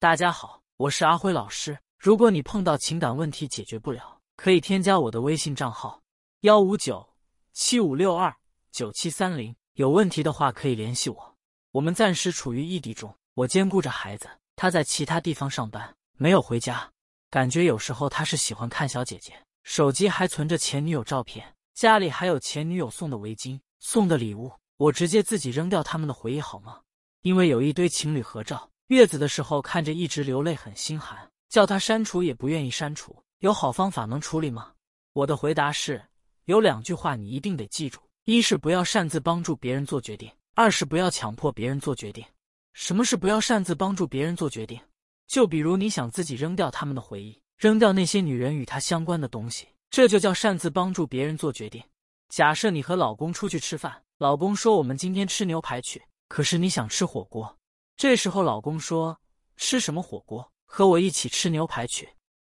大家好，我是阿辉老师。如果你碰到情感问题解决不了，可以添加我的微信账号：幺五九七五六二九七三零。有问题的话可以联系我。我们暂时处于异地中，我兼顾着孩子，他在其他地方上班，没有回家。感觉有时候他是喜欢看小姐姐，手机还存着前女友照片，家里还有前女友送的围巾、送的礼物。我直接自己扔掉他们的回忆好吗？因为有一堆情侣合照，月子的时候看着一直流泪，很心寒。叫他删除也不愿意删除。有好方法能处理吗？我的回答是：有两句话你一定得记住。一是不要擅自帮助别人做决定，二是不要强迫别人做决定。什么是不要擅自帮助别人做决定？就比如你想自己扔掉他们的回忆，扔掉那些女人与他相关的东西，这就叫擅自帮助别人做决定。假设你和老公出去吃饭，老公说我们今天吃牛排去，可是你想吃火锅，这时候老公说吃什么火锅？和我一起吃牛排去，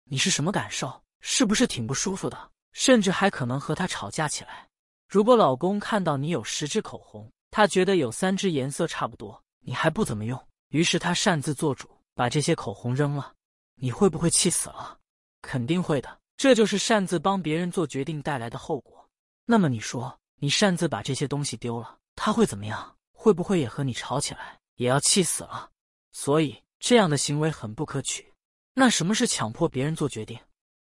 你是什么感受？是不是挺不舒服的？甚至还可能和他吵架起来。如果老公看到你有十支口红，他觉得有三支颜色差不多，你还不怎么用，于是他擅自做主，把这些口红扔了，你会不会气死了？肯定会的，这就是擅自帮别人做决定带来的后果。那么你说，你擅自把这些东西丢了，他会怎么样？会不会也和你吵起来，也要气死了？所以这样的行为很不可取。那什么是强迫别人做决定？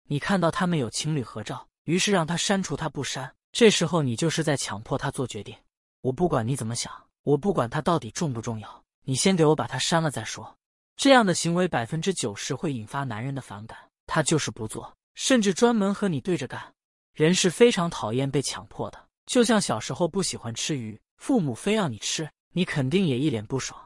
你看到他们有情侣合照，于是让他删除，他不删。这时候你就是在强迫他做决定，我不管你怎么想，我不管他到底重不重要，你先给我把他删了再说。这样的行为百分之九十会引发男人的反感，他就是不做，甚至专门和你对着干。人是非常讨厌被强迫的，就像小时候不喜欢吃鱼，父母非让你吃，你肯定也一脸不爽。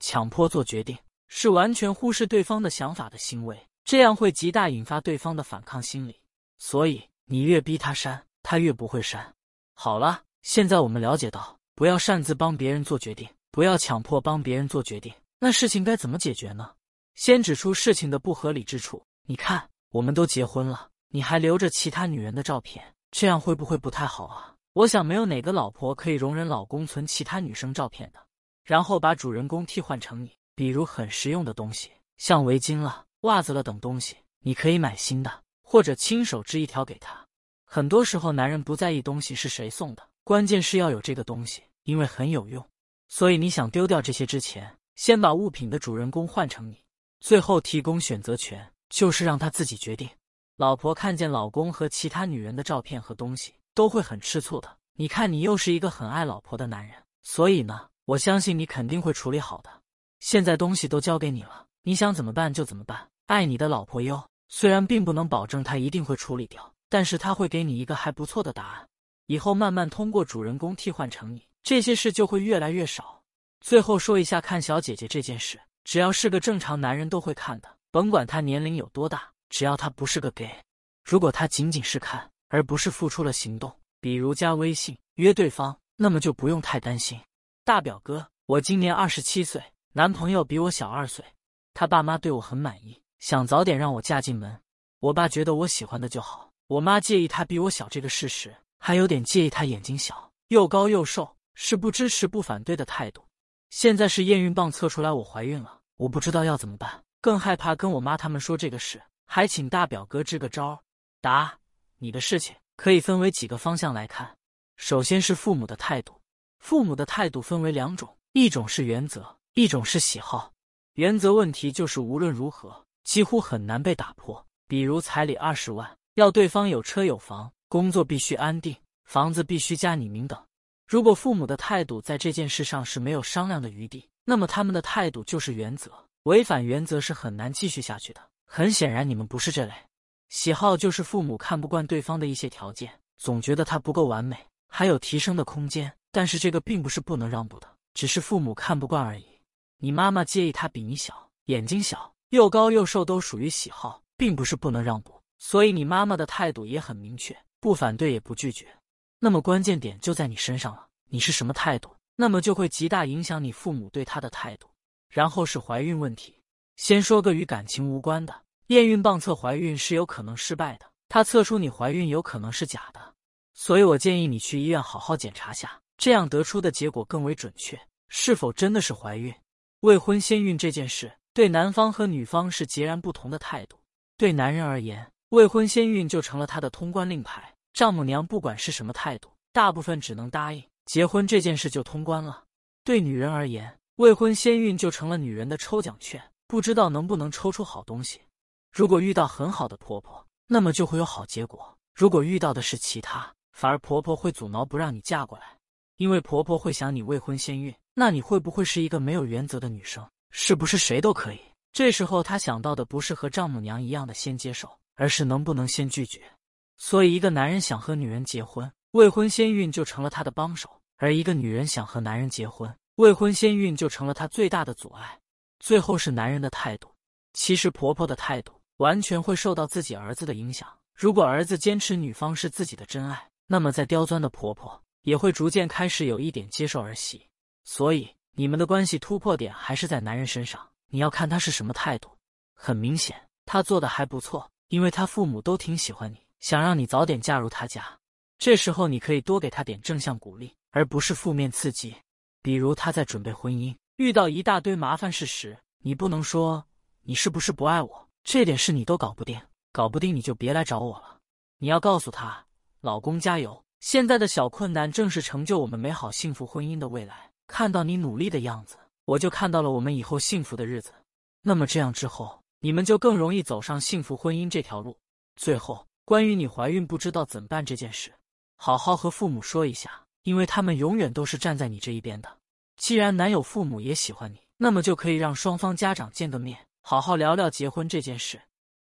强迫做决定是完全忽视对方的想法的行为，这样会极大引发对方的反抗心理。所以你越逼他删。他越不会删。好了，现在我们了解到，不要擅自帮别人做决定，不要强迫帮别人做决定。那事情该怎么解决呢？先指出事情的不合理之处。你看，我们都结婚了，你还留着其他女人的照片，这样会不会不太好啊？我想，没有哪个老婆可以容忍老公存其他女生照片的。然后把主人公替换成你，比如很实用的东西，像围巾了、袜子了等东西，你可以买新的，或者亲手织一条给他。很多时候，男人不在意东西是谁送的，关键是要有这个东西，因为很有用。所以你想丢掉这些之前，先把物品的主人公换成你，最后提供选择权，就是让他自己决定。老婆看见老公和其他女人的照片和东西，都会很吃醋的。你看，你又是一个很爱老婆的男人，所以呢，我相信你肯定会处理好的。现在东西都交给你了，你想怎么办就怎么办。爱你的老婆哟，虽然并不能保证她一定会处理掉。但是她会给你一个还不错的答案，以后慢慢通过主人公替换成你，这些事就会越来越少。最后说一下看小姐姐这件事，只要是个正常男人都会看的，甭管他年龄有多大，只要他不是个 gay。如果他仅仅是看，而不是付出了行动，比如加微信约对方，那么就不用太担心。大表哥，我今年二十七岁，男朋友比我小二岁，他爸妈对我很满意，想早点让我嫁进门。我爸觉得我喜欢的就好。我妈介意他比我小这个事实，还有点介意他眼睛小、又高又瘦，是不支持不反对的态度。现在是验孕棒测出来我怀孕了，我不知道要怎么办，更害怕跟我妈他们说这个事，还请大表哥支个招。答：你的事情可以分为几个方向来看。首先是父母的态度，父母的态度分为两种，一种是原则，一种是喜好。原则问题就是无论如何几乎很难被打破，比如彩礼二十万。要对方有车有房，工作必须安定，房子必须加你名等。如果父母的态度在这件事上是没有商量的余地，那么他们的态度就是原则，违反原则是很难继续下去的。很显然，你们不是这类。喜好就是父母看不惯对方的一些条件，总觉得他不够完美，还有提升的空间。但是这个并不是不能让步的，只是父母看不惯而已。你妈妈介意他比你小，眼睛小，又高又瘦，都属于喜好，并不是不能让步。所以你妈妈的态度也很明确，不反对也不拒绝。那么关键点就在你身上了，你是什么态度，那么就会极大影响你父母对他的态度。然后是怀孕问题，先说个与感情无关的，验孕棒测怀孕是有可能失败的，它测出你怀孕有可能是假的。所以我建议你去医院好好检查下，这样得出的结果更为准确，是否真的是怀孕。未婚先孕这件事，对男方和女方是截然不同的态度。对男人而言，未婚先孕就成了他的通关令牌。丈母娘不管是什么态度，大部分只能答应结婚这件事就通关了。对女人而言，未婚先孕就成了女人的抽奖券，不知道能不能抽出好东西。如果遇到很好的婆婆，那么就会有好结果；如果遇到的是其他，反而婆婆会阻挠不让你嫁过来，因为婆婆会想你未婚先孕，那你会不会是一个没有原则的女生？是不是谁都可以？这时候她想到的不是和丈母娘一样的先接受，而是能不能先拒绝。所以，一个男人想和女人结婚，未婚先孕就成了他的帮手；而一个女人想和男人结婚，未婚先孕就成了他最大的阻碍。最后是男人的态度。其实，婆婆的态度完全会受到自己儿子的影响。如果儿子坚持女方是自己的真爱，那么再刁钻的婆婆也会逐渐开始有一点接受儿媳。所以。你们的关系突破点还是在男人身上，你要看他是什么态度。很明显，他做的还不错，因为他父母都挺喜欢你，想让你早点嫁入他家。这时候你可以多给他点正向鼓励，而不是负面刺激。比如他在准备婚姻，遇到一大堆麻烦事时，你不能说你是不是不爱我，这点事你都搞不定，搞不定你就别来找我了。你要告诉他，老公加油，现在的小困难正是成就我们美好幸福婚姻的未来。看到你努力的样子，我就看到了我们以后幸福的日子。那么这样之后，你们就更容易走上幸福婚姻这条路。最后，关于你怀孕不知道怎么办这件事，好好和父母说一下，因为他们永远都是站在你这一边的。既然男友父母也喜欢你，那么就可以让双方家长见个面，好好聊聊结婚这件事。